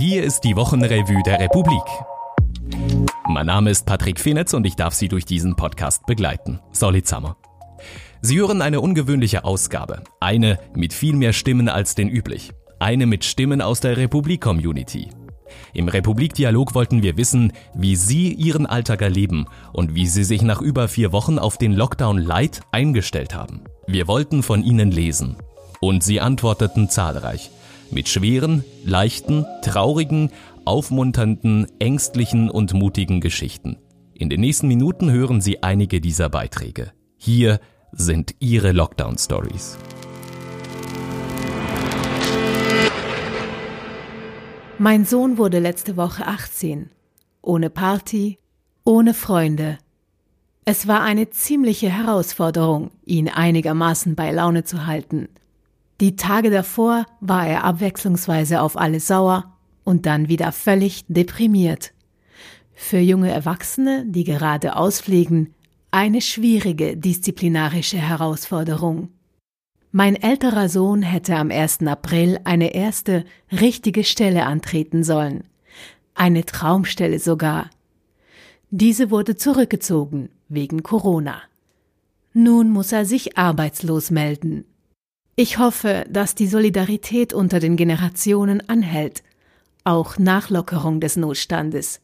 Hier ist die Wochenrevue der Republik. Mein Name ist Patrick Fenetz und ich darf Sie durch diesen Podcast begleiten. Solid Summer. Sie hören eine ungewöhnliche Ausgabe. Eine mit viel mehr Stimmen als den üblich. Eine mit Stimmen aus der Republik-Community. Im Republik-Dialog wollten wir wissen, wie Sie Ihren Alltag erleben und wie Sie sich nach über vier Wochen auf den Lockdown Light eingestellt haben. Wir wollten von Ihnen lesen. Und Sie antworteten zahlreich. Mit schweren, leichten, traurigen, aufmunternden, ängstlichen und mutigen Geschichten. In den nächsten Minuten hören Sie einige dieser Beiträge. Hier sind Ihre Lockdown-Stories. Mein Sohn wurde letzte Woche 18. Ohne Party, ohne Freunde. Es war eine ziemliche Herausforderung, ihn einigermaßen bei Laune zu halten. Die Tage davor war er abwechslungsweise auf alles sauer und dann wieder völlig deprimiert. Für junge Erwachsene, die gerade ausfliegen, eine schwierige disziplinarische Herausforderung. Mein älterer Sohn hätte am 1. April eine erste richtige Stelle antreten sollen. Eine Traumstelle sogar. Diese wurde zurückgezogen wegen Corona. Nun muss er sich arbeitslos melden. Ich hoffe, dass die Solidarität unter den Generationen anhält, auch nach Lockerung des Notstandes,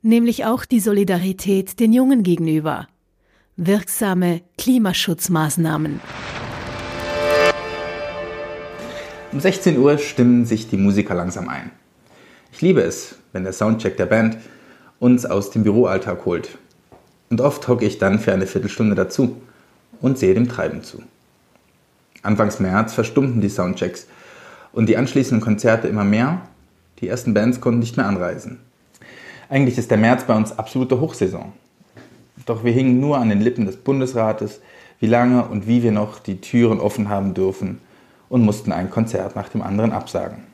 nämlich auch die Solidarität den Jungen gegenüber. Wirksame Klimaschutzmaßnahmen. Um 16 Uhr stimmen sich die Musiker langsam ein. Ich liebe es, wenn der Soundcheck der Band uns aus dem Büroalltag holt. Und oft hocke ich dann für eine Viertelstunde dazu und sehe dem Treiben zu. Anfangs März verstummten die Soundchecks und die anschließenden Konzerte immer mehr. Die ersten Bands konnten nicht mehr anreisen. Eigentlich ist der März bei uns absolute Hochsaison. Doch wir hingen nur an den Lippen des Bundesrates, wie lange und wie wir noch die Türen offen haben dürfen und mussten ein Konzert nach dem anderen absagen.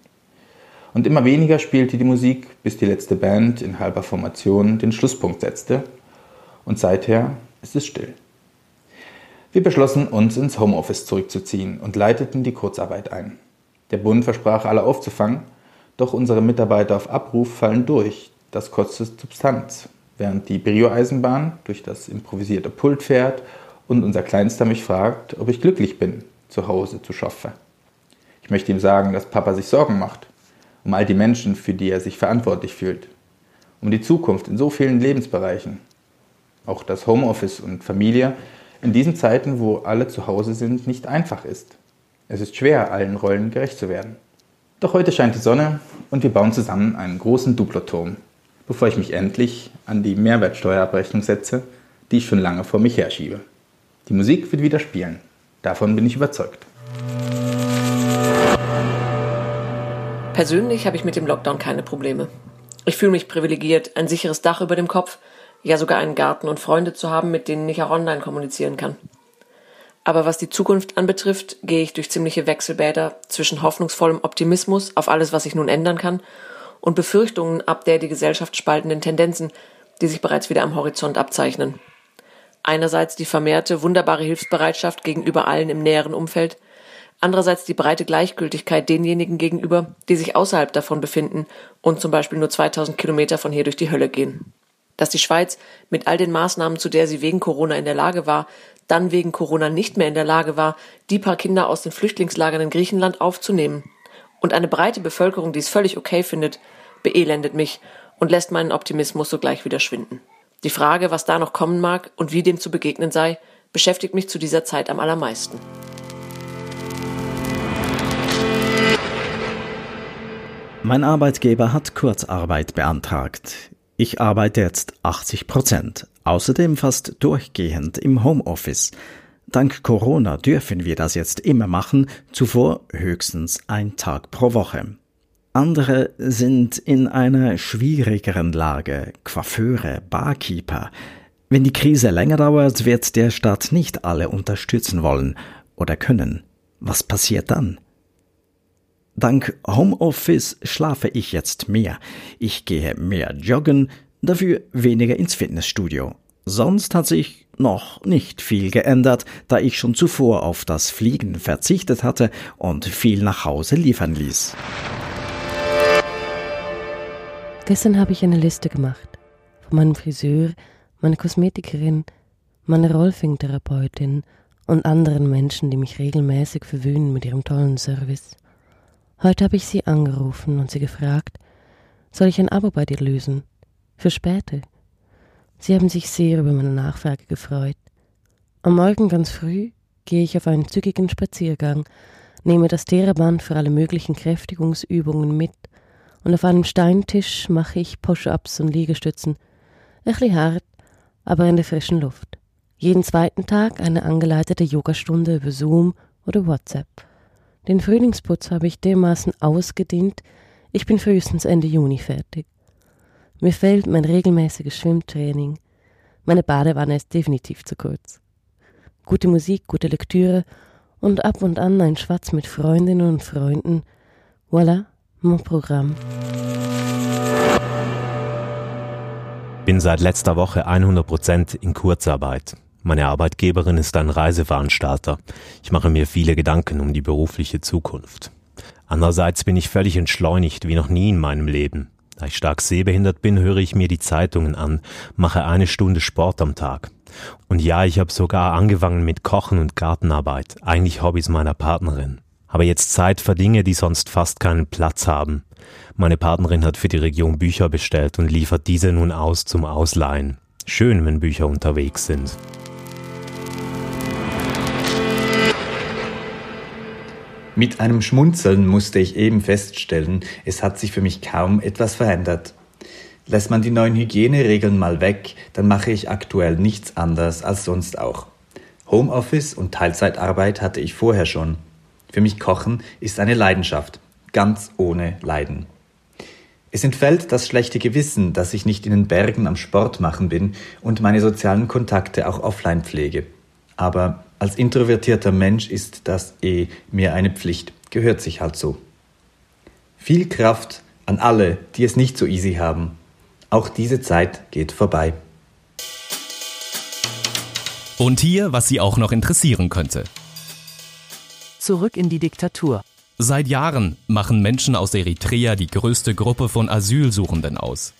Und immer weniger spielte die Musik, bis die letzte Band in halber Formation den Schlusspunkt setzte. Und seither ist es still. Wir beschlossen, uns ins Homeoffice zurückzuziehen und leiteten die Kurzarbeit ein. Der Bund versprach, alle aufzufangen, doch unsere Mitarbeiter auf Abruf fallen durch. Das kostet Substanz, während die Brio-Eisenbahn durch das improvisierte Pult fährt und unser Kleinster mich fragt, ob ich glücklich bin, zu Hause zu schaffen. Ich möchte ihm sagen, dass Papa sich Sorgen macht, um all die Menschen, für die er sich verantwortlich fühlt, um die Zukunft in so vielen Lebensbereichen. Auch das Homeoffice und Familie in diesen Zeiten, wo alle zu Hause sind, nicht einfach ist. Es ist schwer, allen Rollen gerecht zu werden. Doch heute scheint die Sonne und wir bauen zusammen einen großen Duploturm, bevor ich mich endlich an die Mehrwertsteuerabrechnung setze, die ich schon lange vor mich herschiebe. Die Musik wird wieder spielen. Davon bin ich überzeugt. Persönlich habe ich mit dem Lockdown keine Probleme. Ich fühle mich privilegiert, ein sicheres Dach über dem Kopf, ja sogar einen Garten und Freunde zu haben, mit denen ich auch online kommunizieren kann. Aber was die Zukunft anbetrifft, gehe ich durch ziemliche Wechselbäder zwischen hoffnungsvollem Optimismus auf alles, was sich nun ändern kann, und Befürchtungen ab der die Gesellschaft spaltenden Tendenzen, die sich bereits wieder am Horizont abzeichnen. Einerseits die vermehrte, wunderbare Hilfsbereitschaft gegenüber allen im näheren Umfeld, andererseits die breite Gleichgültigkeit denjenigen gegenüber, die sich außerhalb davon befinden und zum Beispiel nur 2000 Kilometer von hier durch die Hölle gehen. Dass die Schweiz mit all den Maßnahmen, zu der sie wegen Corona in der Lage war, dann wegen Corona nicht mehr in der Lage war, die paar Kinder aus den Flüchtlingslagern in Griechenland aufzunehmen. Und eine breite Bevölkerung, die es völlig okay findet, beelendet mich und lässt meinen Optimismus sogleich wieder schwinden. Die Frage, was da noch kommen mag und wie dem zu begegnen sei, beschäftigt mich zu dieser Zeit am allermeisten. Mein Arbeitgeber hat Kurzarbeit beantragt. Ich arbeite jetzt 80 Prozent, außerdem fast durchgehend im Homeoffice. Dank Corona dürfen wir das jetzt immer machen, zuvor höchstens ein Tag pro Woche. Andere sind in einer schwierigeren Lage, Coiffeure, Barkeeper. Wenn die Krise länger dauert, wird der Staat nicht alle unterstützen wollen oder können. Was passiert dann? Dank Homeoffice schlafe ich jetzt mehr. Ich gehe mehr joggen, dafür weniger ins Fitnessstudio. Sonst hat sich noch nicht viel geändert, da ich schon zuvor auf das Fliegen verzichtet hatte und viel nach Hause liefern ließ. Gestern habe ich eine Liste gemacht. Von meinem Friseur, meiner Kosmetikerin, meiner Rolfing-Therapeutin und anderen Menschen, die mich regelmäßig verwöhnen mit ihrem tollen Service. Heute habe ich sie angerufen und sie gefragt, soll ich ein Abo bei dir lösen? Für später. Sie haben sich sehr über meine Nachfrage gefreut. Am Morgen ganz früh gehe ich auf einen zügigen Spaziergang, nehme das Theraband für alle möglichen Kräftigungsübungen mit und auf einem Steintisch mache ich Push-ups und Liegestützen. Bisschen hart, aber in der frischen Luft. Jeden zweiten Tag eine angeleitete Yogastunde über Zoom oder WhatsApp. Den Frühlingsputz habe ich dermaßen ausgedehnt, ich bin frühestens Ende Juni fertig. Mir fehlt mein regelmäßiges Schwimmtraining. Meine Badewanne ist definitiv zu kurz. Gute Musik, gute Lektüre und ab und an ein Schwatz mit Freundinnen und Freunden. Voilà, mon Programm. Bin seit letzter Woche 100% in Kurzarbeit. Meine Arbeitgeberin ist ein Reiseveranstalter. Ich mache mir viele Gedanken um die berufliche Zukunft. Andererseits bin ich völlig entschleunigt wie noch nie in meinem Leben. Da ich stark sehbehindert bin, höre ich mir die Zeitungen an, mache eine Stunde Sport am Tag. Und ja, ich habe sogar angefangen mit Kochen und Gartenarbeit, eigentlich Hobbys meiner Partnerin. Habe jetzt Zeit für Dinge, die sonst fast keinen Platz haben. Meine Partnerin hat für die Region Bücher bestellt und liefert diese nun aus zum Ausleihen. Schön, wenn Bücher unterwegs sind. Mit einem Schmunzeln musste ich eben feststellen, es hat sich für mich kaum etwas verändert. Lässt man die neuen Hygieneregeln mal weg, dann mache ich aktuell nichts anders als sonst auch. Homeoffice und Teilzeitarbeit hatte ich vorher schon. Für mich Kochen ist eine Leidenschaft, ganz ohne Leiden. Es entfällt das schlechte Gewissen, dass ich nicht in den Bergen am Sport machen bin und meine sozialen Kontakte auch offline pflege. Aber als introvertierter Mensch ist das eh mir eine Pflicht, gehört sich halt so. Viel Kraft an alle, die es nicht so easy haben. Auch diese Zeit geht vorbei. Und hier, was Sie auch noch interessieren könnte. Zurück in die Diktatur. Seit Jahren machen Menschen aus Eritrea die größte Gruppe von Asylsuchenden aus.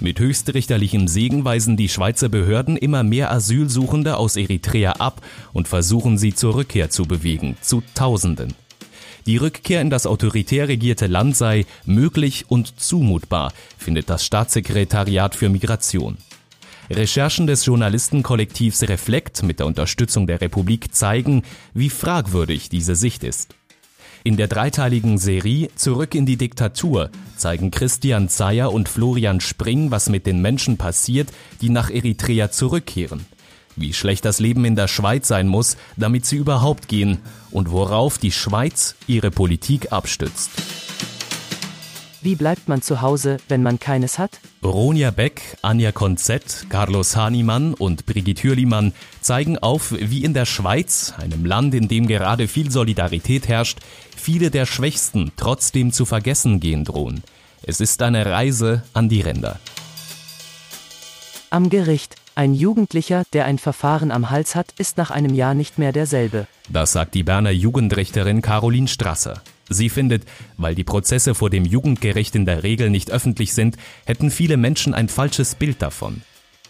Mit höchstrichterlichem Segen weisen die Schweizer Behörden immer mehr Asylsuchende aus Eritrea ab und versuchen sie zur Rückkehr zu bewegen, zu Tausenden. Die Rückkehr in das autoritär regierte Land sei möglich und zumutbar, findet das Staatssekretariat für Migration. Recherchen des Journalistenkollektivs Reflekt mit der Unterstützung der Republik zeigen, wie fragwürdig diese Sicht ist. In der dreiteiligen Serie Zurück in die Diktatur zeigen Christian Zeyer und Florian Spring, was mit den Menschen passiert, die nach Eritrea zurückkehren. Wie schlecht das Leben in der Schweiz sein muss, damit sie überhaupt gehen und worauf die Schweiz ihre Politik abstützt. Wie bleibt man zu Hause, wenn man keines hat? Ronja Beck, Anja Konzett, Carlos Hahnemann und Brigitte Hürlimann zeigen auf, wie in der Schweiz, einem Land, in dem gerade viel Solidarität herrscht, viele der Schwächsten trotzdem zu vergessen gehen drohen. Es ist eine Reise an die Ränder. Am Gericht. Ein Jugendlicher, der ein Verfahren am Hals hat, ist nach einem Jahr nicht mehr derselbe. Das sagt die Berner Jugendrichterin Caroline Strasser. Sie findet, weil die Prozesse vor dem Jugendgericht in der Regel nicht öffentlich sind, hätten viele Menschen ein falsches Bild davon.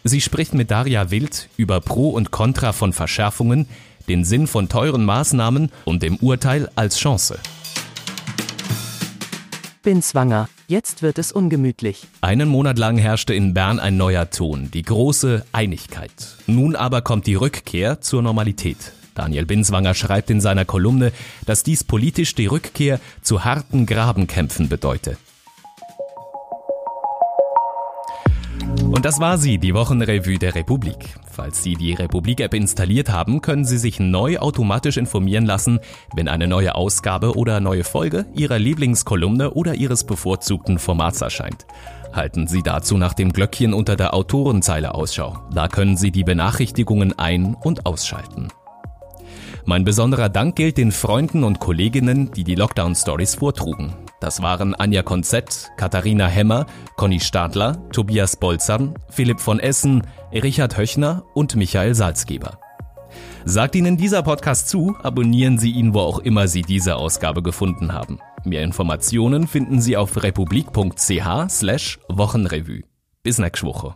Sie spricht mit Daria Wild über Pro und Contra von Verschärfungen, den Sinn von teuren Maßnahmen und dem Urteil als Chance. Bin schwanger. Jetzt wird es ungemütlich. Einen Monat lang herrschte in Bern ein neuer Ton, die große Einigkeit. Nun aber kommt die Rückkehr zur Normalität. Daniel Binswanger schreibt in seiner Kolumne, dass dies politisch die Rückkehr zu harten Grabenkämpfen bedeute. Und das war sie, die Wochenrevue der Republik. Falls Sie die Republik-App installiert haben, können Sie sich neu automatisch informieren lassen, wenn eine neue Ausgabe oder neue Folge Ihrer Lieblingskolumne oder Ihres bevorzugten Formats erscheint. Halten Sie dazu nach dem Glöckchen unter der Autorenzeile Ausschau. Da können Sie die Benachrichtigungen ein- und ausschalten. Mein besonderer Dank gilt den Freunden und Kolleginnen, die die Lockdown Stories vortrugen. Das waren Anja Konzett, Katharina Hemmer, Conny Stadler, Tobias Bolzern, Philipp von Essen, Richard Höchner und Michael Salzgeber. Sagt Ihnen dieser Podcast zu, abonnieren Sie ihn, wo auch immer Sie diese Ausgabe gefunden haben. Mehr Informationen finden Sie auf republik.ch/wochenrevue. Bis nächste Woche.